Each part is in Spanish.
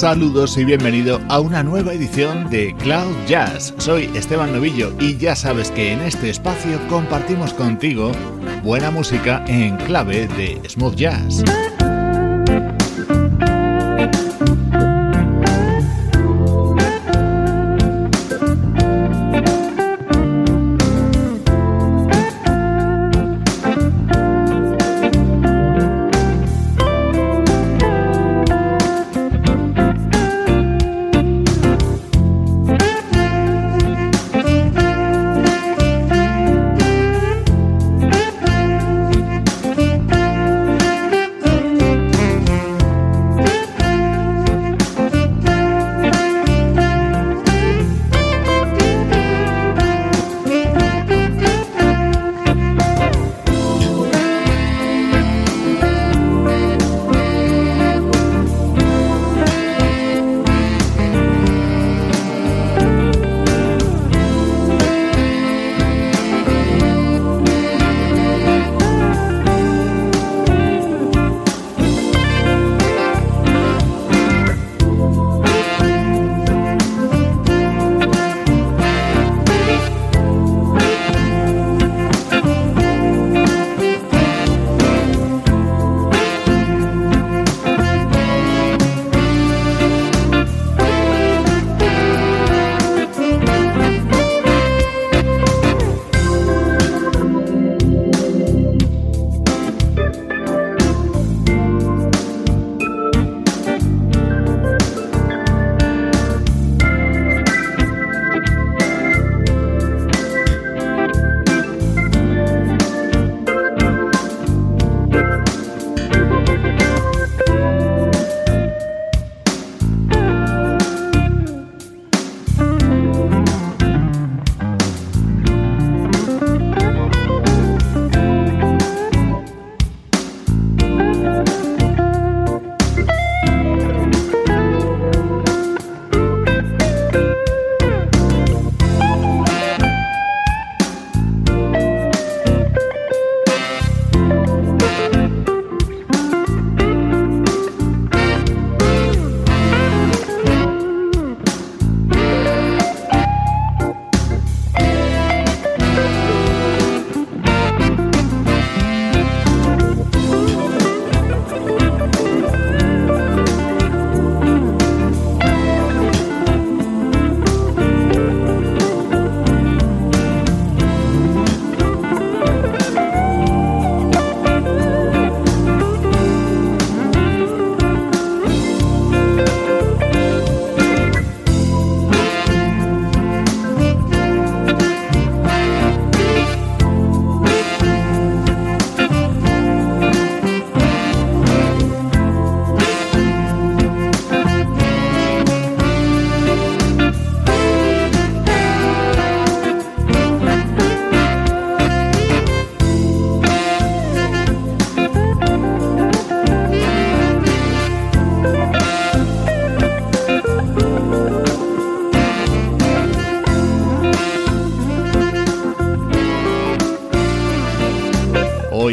Saludos y bienvenido a una nueva edición de Cloud Jazz. Soy Esteban Novillo y ya sabes que en este espacio compartimos contigo buena música en clave de smooth jazz.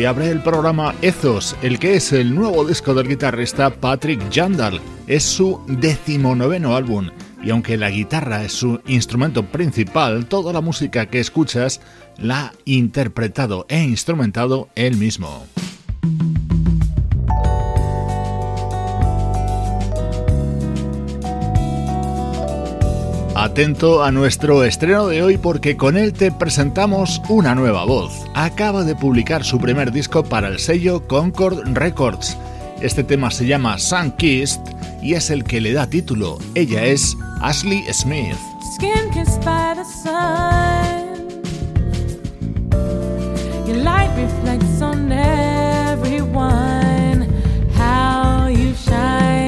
Abre el programa Ethos, el que es el nuevo disco del guitarrista Patrick Jandal. Es su decimonoveno álbum y aunque la guitarra es su instrumento principal, toda la música que escuchas la ha interpretado e instrumentado él mismo. atento a nuestro estreno de hoy porque con él te presentamos una nueva voz. Acaba de publicar su primer disco para el sello Concord Records. Este tema se llama Sun Kissed y es el que le da título. Ella es Ashley Smith. Skin kissed by the sun. Your light reflects on everyone. How you shine.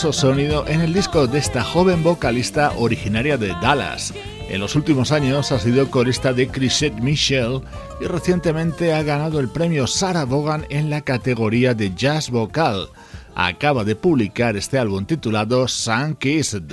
sonido en el disco de esta joven vocalista originaria de Dallas. En los últimos años ha sido corista de Chrisette Michel y recientemente ha ganado el premio Sarah Vaughan en la categoría de jazz vocal. Acaba de publicar este álbum titulado Sun Kissed.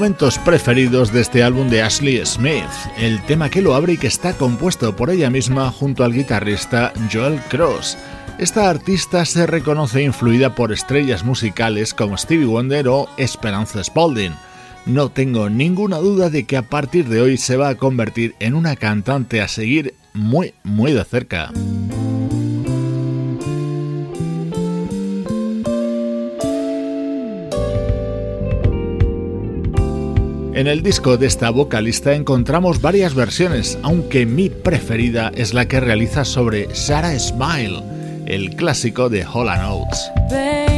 Momentos preferidos de este álbum de Ashley Smith, el tema que lo abre y que está compuesto por ella misma junto al guitarrista Joel Cross. Esta artista se reconoce influida por estrellas musicales como Stevie Wonder o Esperanza Spalding. No tengo ninguna duda de que a partir de hoy se va a convertir en una cantante a seguir muy, muy de cerca. En el disco de esta vocalista encontramos varias versiones, aunque mi preferida es la que realiza sobre Sarah Smile, el clásico de Hall Oates.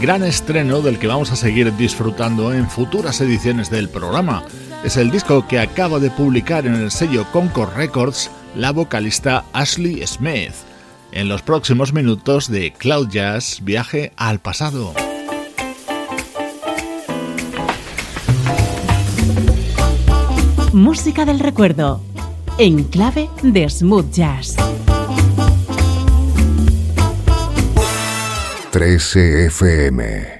Gran estreno del que vamos a seguir disfrutando en futuras ediciones del programa. Es el disco que acaba de publicar en el sello Concord Records la vocalista Ashley Smith. En los próximos minutos de Cloud Jazz, viaje al pasado. Música del recuerdo, en clave de smooth jazz. 13 FM.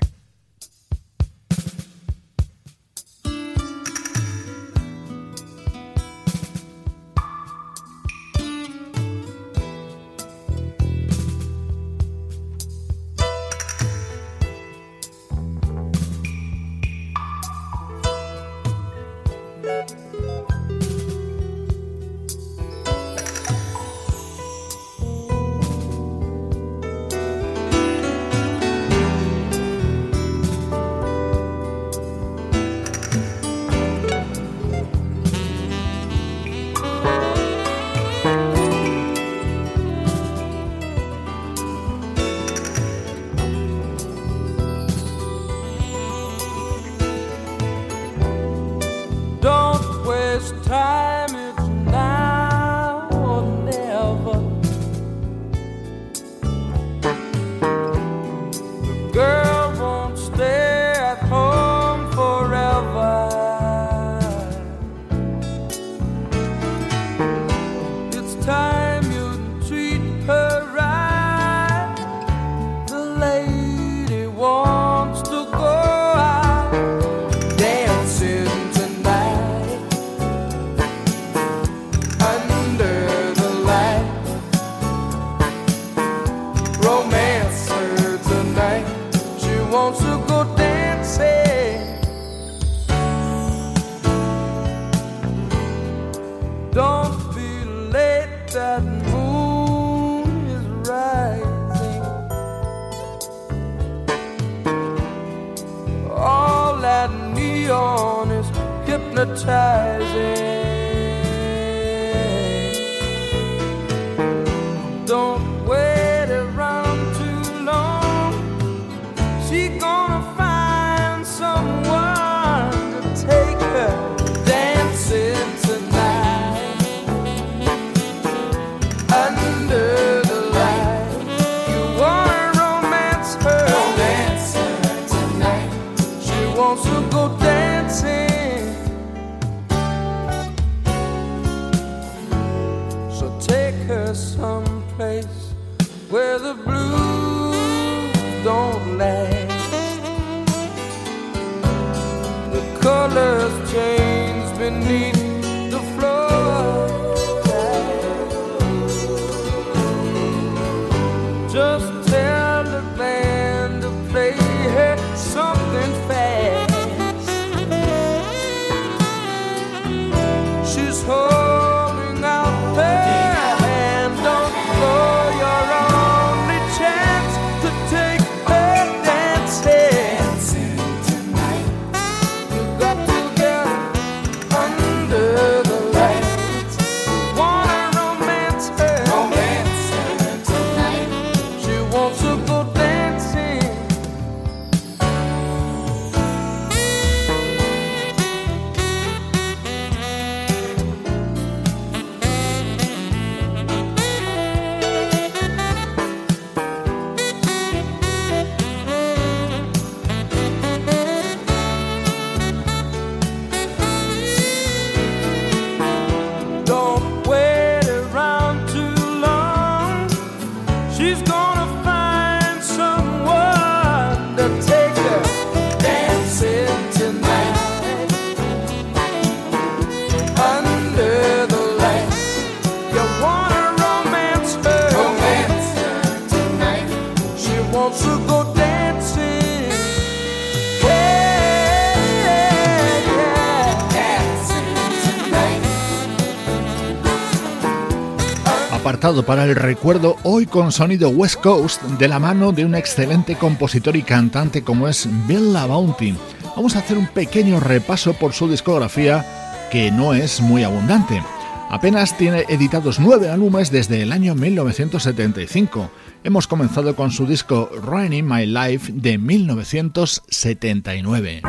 Para el recuerdo hoy con sonido West Coast de la mano de un excelente compositor y cantante como es Bill Bounty. Vamos a hacer un pequeño repaso por su discografía que no es muy abundante. Apenas tiene editados nueve álbumes desde el año 1975. Hemos comenzado con su disco Running My Life de 1979.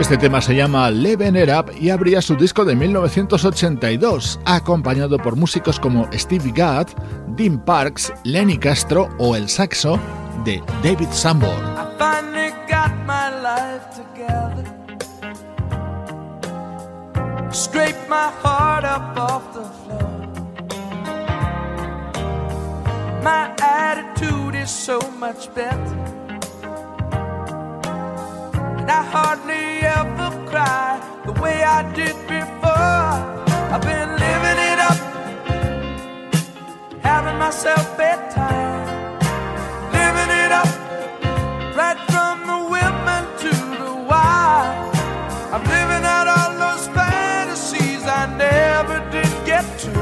Este tema se llama Leven It Up y abría su disco de 1982, acompañado por músicos como Steve Gadd, Dean Parks, Lenny Castro o el saxo de David Sanborn. My attitude is so much better. Way I did before. I've been living it up, having myself bedtime, living it up, right from the women to the wild. I'm living out all those fantasies I never did get to.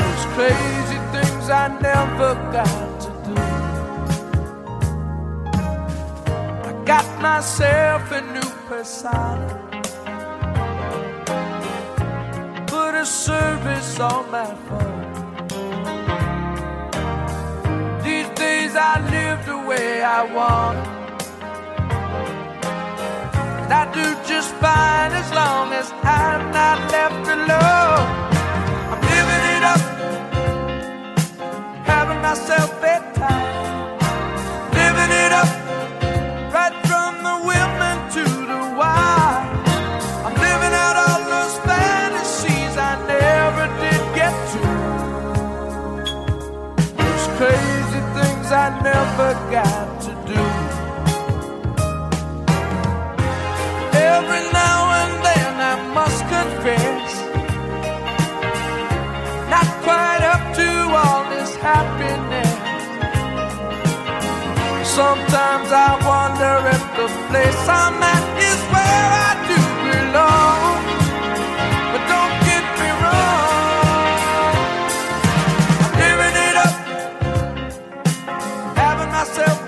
Those crazy things I never got. To do. I got myself a new persona. Put a service on my phone. These days I live the way I want. And I do just fine as long as I'm not left alone. I got to do. Every now and then I must confess, not quite up to all this happiness. Sometimes I wonder if the place I'm at is where I do belong. myself.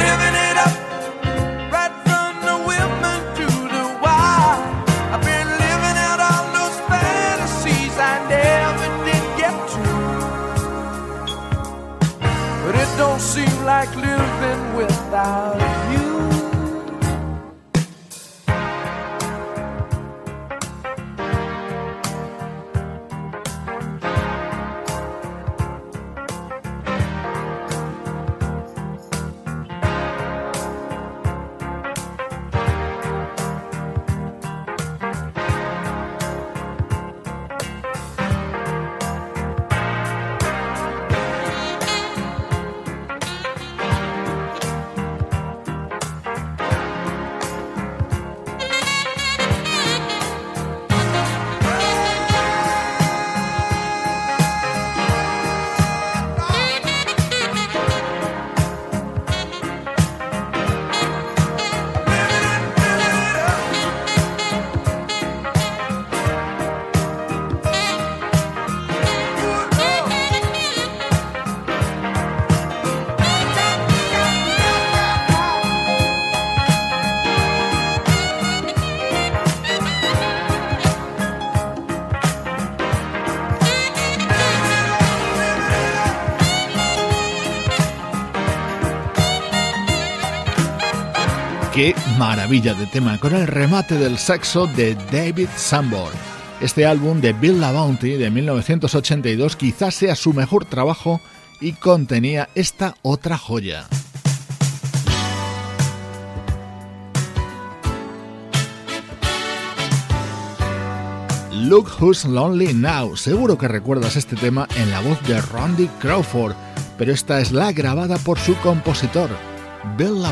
Living it up, right from the women to the wild. I've been living out all those fantasies I never did get to. But it don't seem like living without. Maravilla de tema con el remate del sexo de David Sanborn. Este álbum de Bill La Bounty de 1982 quizás sea su mejor trabajo y contenía esta otra joya. Look Who's Lonely Now. Seguro que recuerdas este tema en la voz de Randy Crawford, pero esta es la grabada por su compositor, Bill La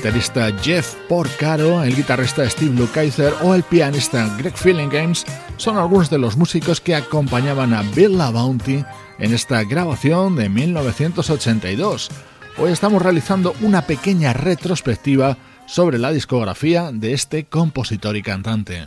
baterista Jeff Porcaro, el guitarrista Steve Lukather o el pianista Greg Games son algunos de los músicos que acompañaban a Bill La Bounty en esta grabación de 1982. Hoy estamos realizando una pequeña retrospectiva sobre la discografía de este compositor y cantante.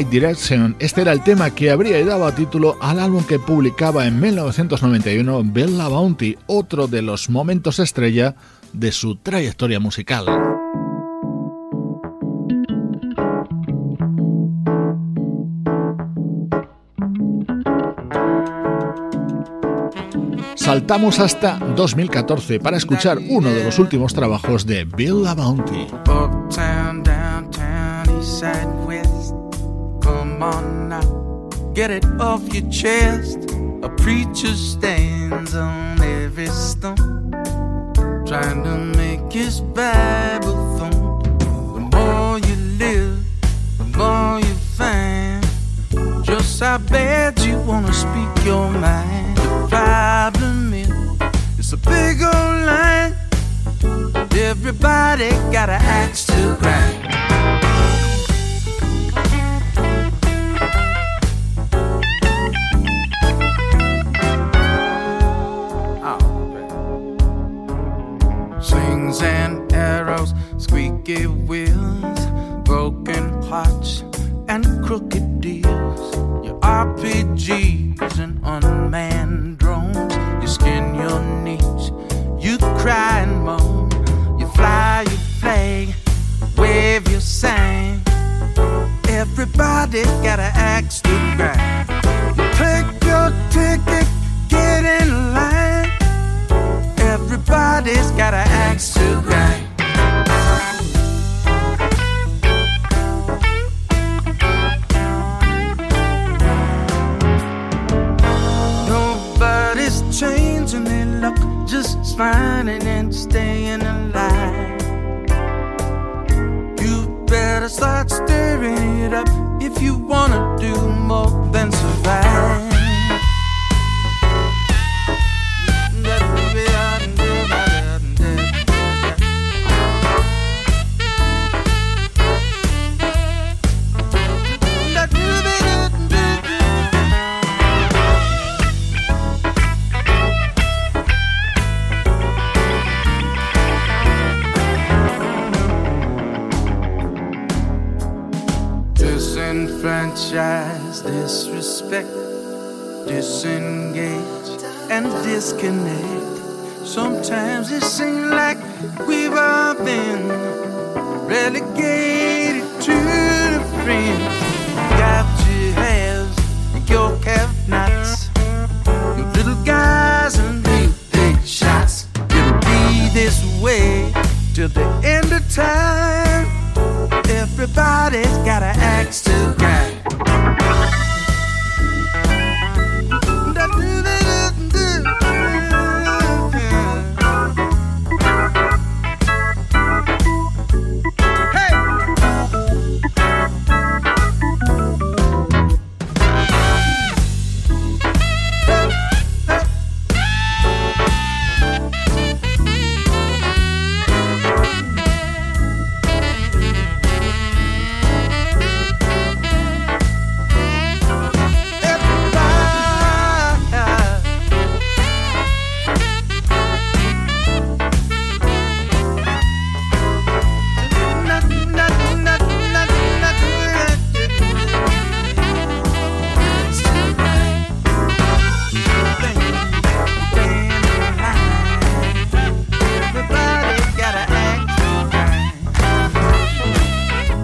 Right Este era el tema que habría dado título al álbum que publicaba en 1991 Bella Bounty, otro de los momentos estrella de su trayectoria musical. saltamos hasta 2014 para escuchar uno de los últimos trabajos de Bill Bounty. Come on now, get it off your chest. A preacher stands on every stone, trying to make his Bible thump. The more you live, the more you find just how bad you wanna speak your mind. The problem is, it's a big old line. Everybody got an axe to grind. And arrows, squeaky wheels, broken hearts, and crooked deals. Your RPGs and unmanned drones. You skin your knees, you cry and moan. You fly your flag, wave your sign. Everybody gotta an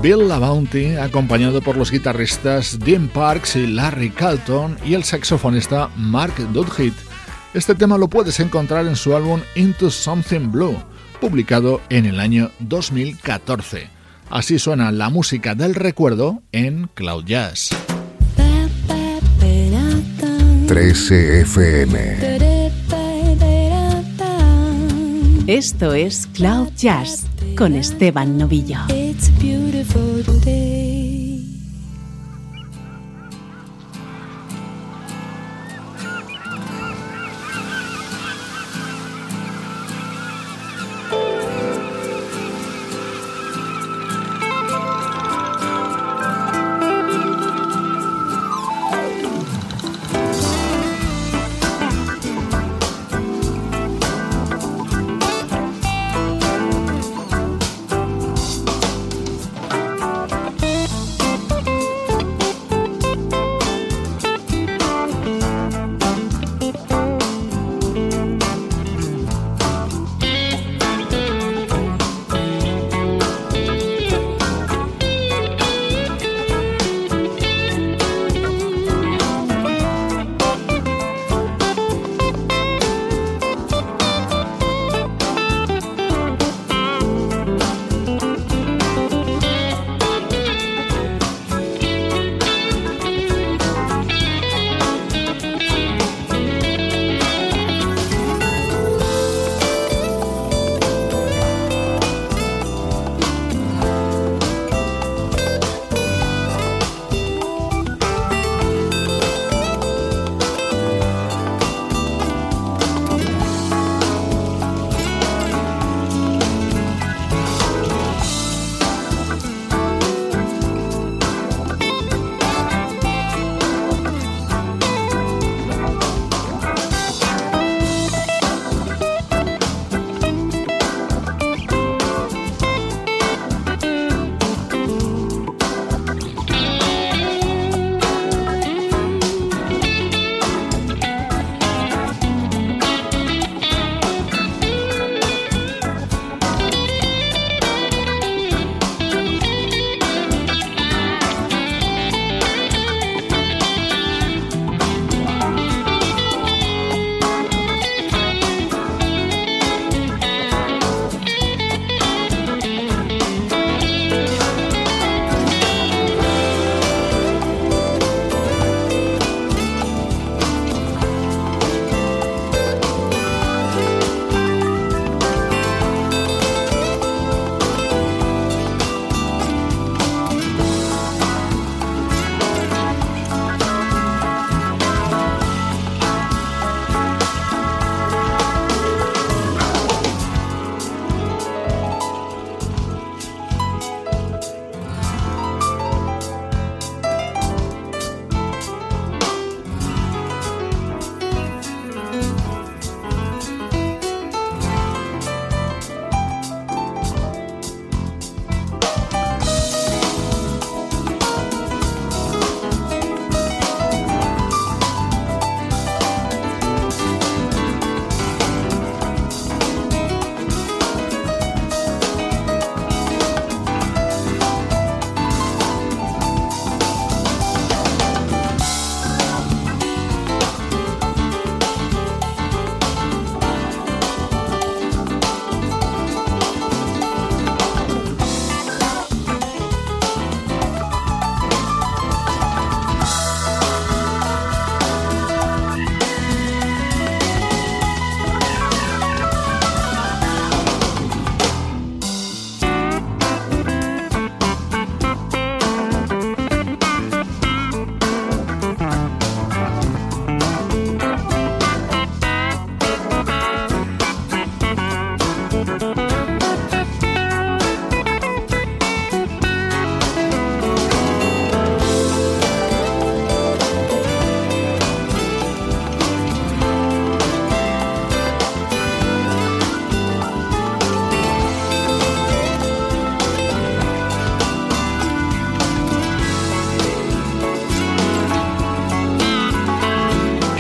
Bill La Bounty, acompañado por los guitarristas Dean Parks y Larry Carlton y el saxofonista Mark Dudhit. Este tema lo puedes encontrar en su álbum Into Something Blue, publicado en el año 2014. Así suena la música del recuerdo en Cloud Jazz. 13 FM. Esto es Cloud Jazz con Esteban Novillo. It's a beautiful day.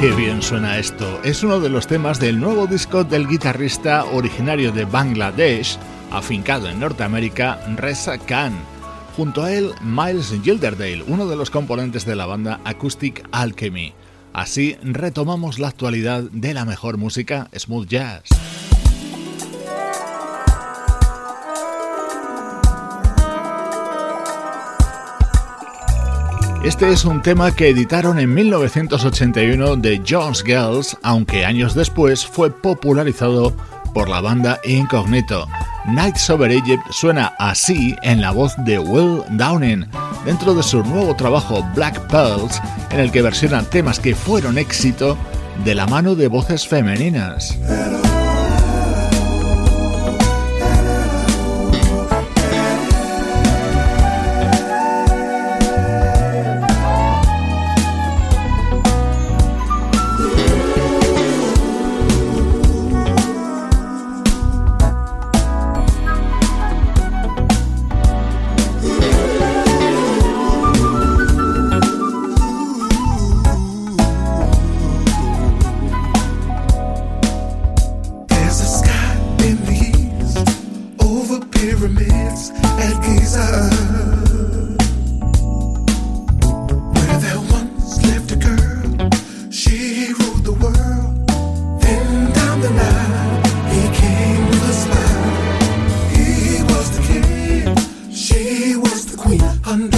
Qué bien suena esto. Es uno de los temas del nuevo disco del guitarrista originario de Bangladesh, afincado en Norteamérica, Reza Khan. Junto a él, Miles Gilderdale, uno de los componentes de la banda Acoustic Alchemy. Así retomamos la actualidad de la mejor música smooth jazz. Este es un tema que editaron en 1981 de Jones Girls, aunque años después fue popularizado por la banda Incognito. Nights Over Egypt suena así en la voz de Will Downing, dentro de su nuevo trabajo Black Pearls, en el que versiona temas que fueron éxito de la mano de voces femeninas. 안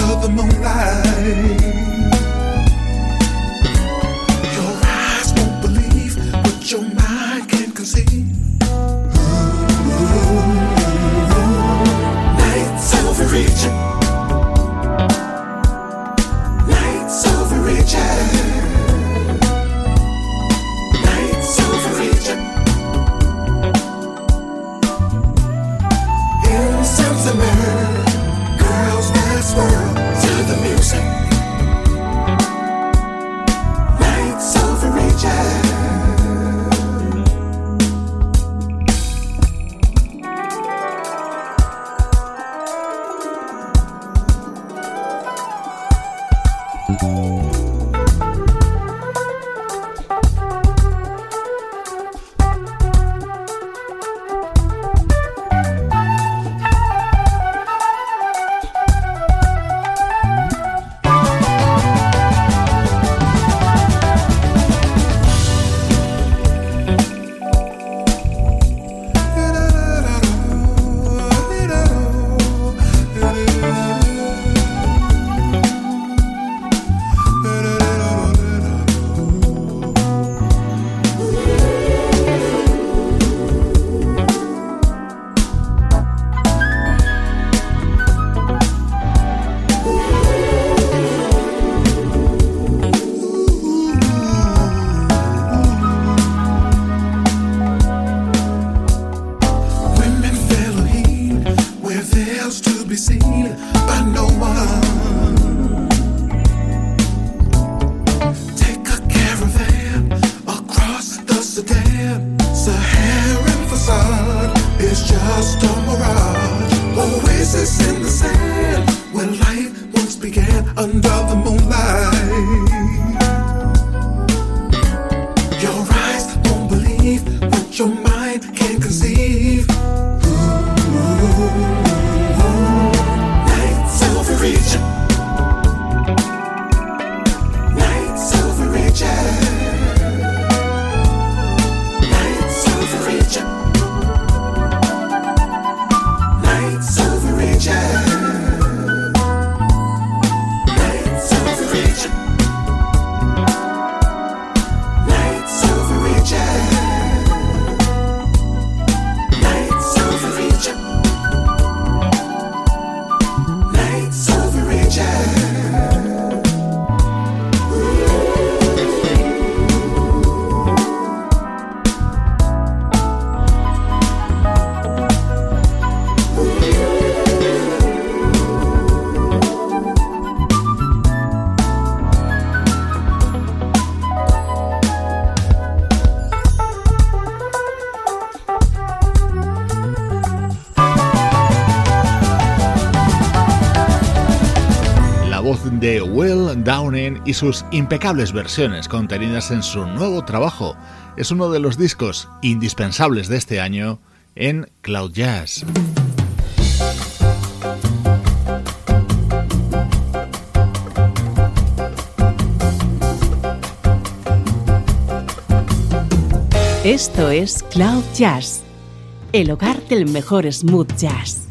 y sus impecables versiones contenidas en su nuevo trabajo. Es uno de los discos indispensables de este año en Cloud Jazz. Esto es Cloud Jazz, el hogar del mejor smooth jazz.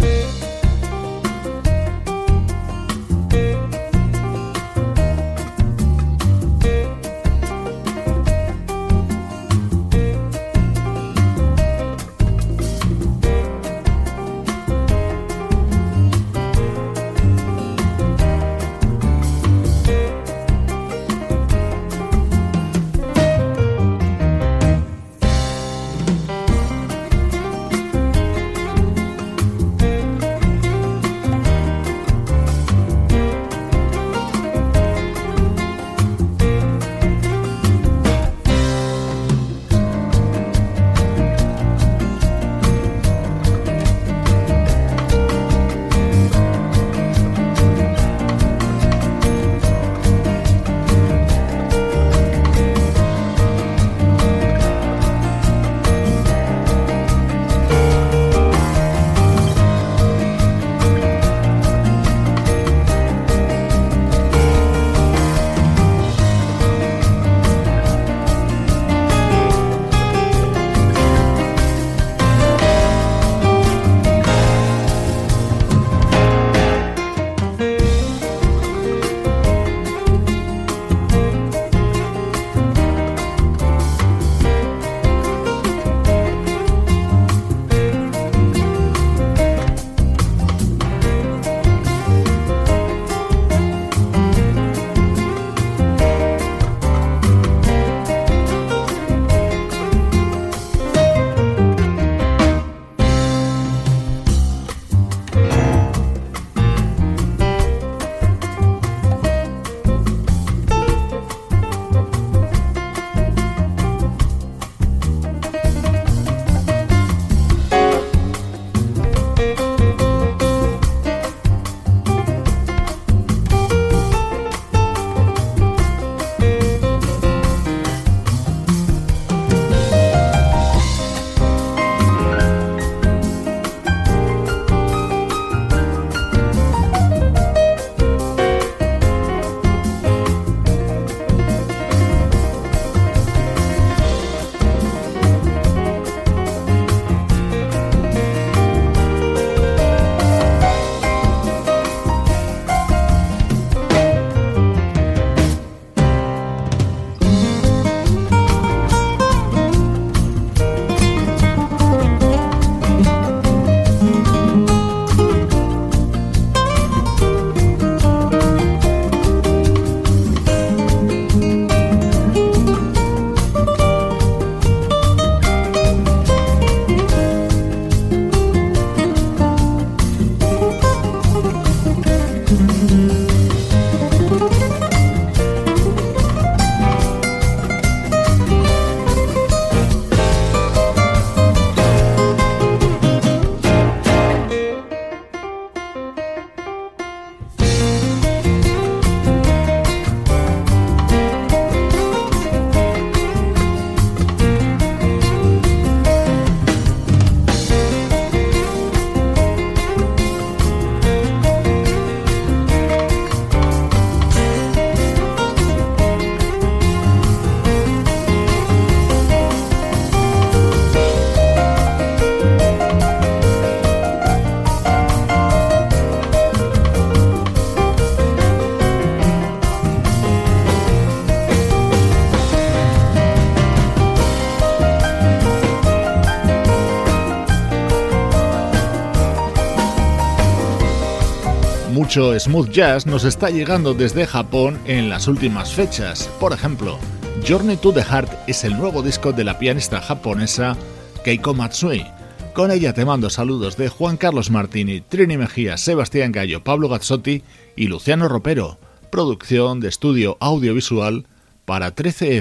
Mucho smooth jazz nos está llegando desde Japón en las últimas fechas. Por ejemplo, Journey to the Heart es el nuevo disco de la pianista japonesa Keiko Matsui. Con ella te mando saludos de Juan Carlos Martini, Trini Mejía, Sebastián Gallo, Pablo Gazzotti y Luciano Ropero. Producción de estudio audiovisual para 13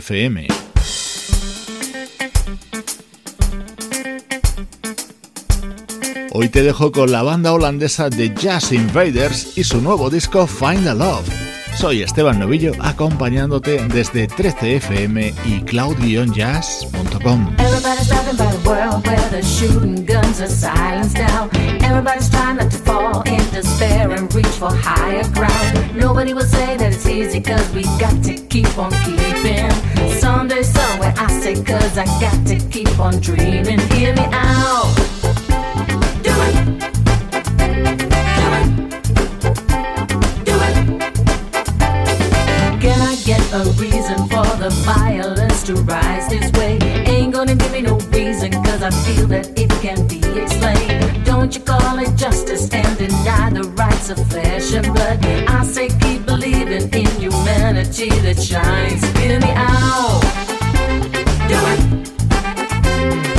Hoy te dejo con la banda holandesa de Jazz Invaders y su nuevo disco Find a Love. Soy Esteban Novillo acompañándote desde 13fm y cloud-jazz.com. Everybody's talking about a world where the shooting guns are silenced now. Everybody's trying not to fall in despair and reach for higher ground. Nobody will say that it's easy cause we got to keep on keeping. Someday, somewhere, I say cause I got to keep on dreaming. Hear me out. A reason for the violence to rise this way. Ain't gonna give me no reason, cause I feel that it can be explained. Don't you call it justice and deny the rights of flesh and blood? I say keep believing in humanity that shines. Hear me out. Do it.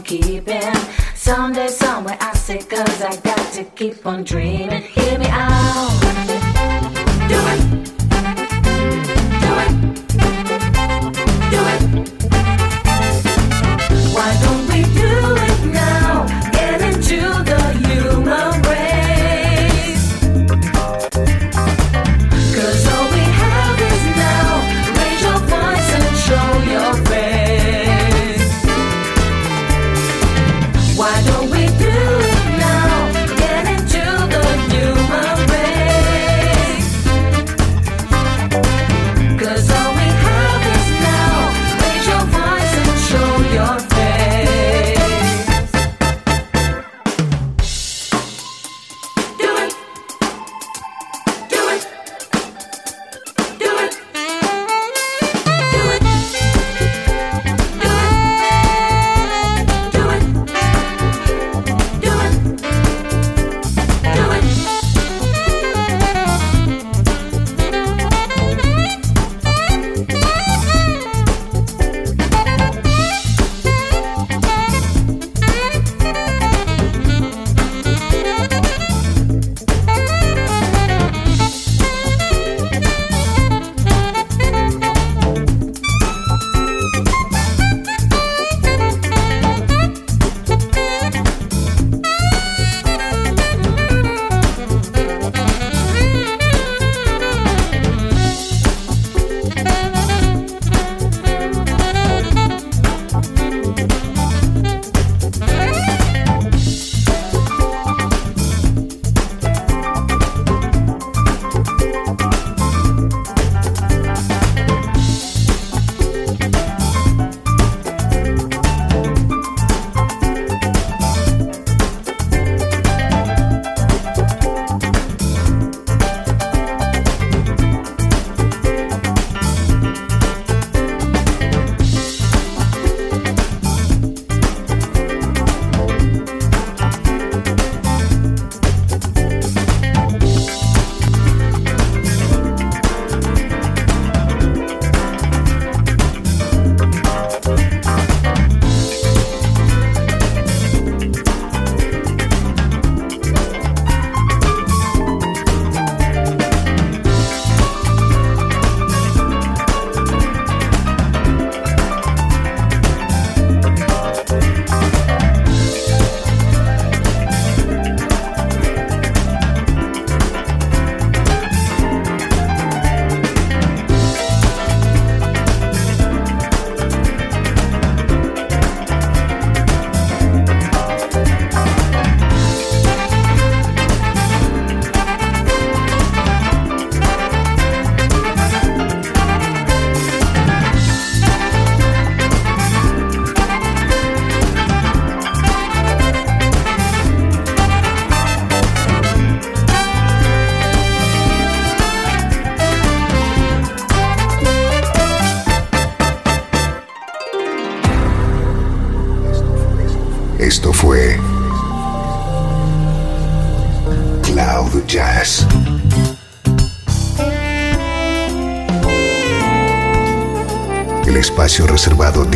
Keep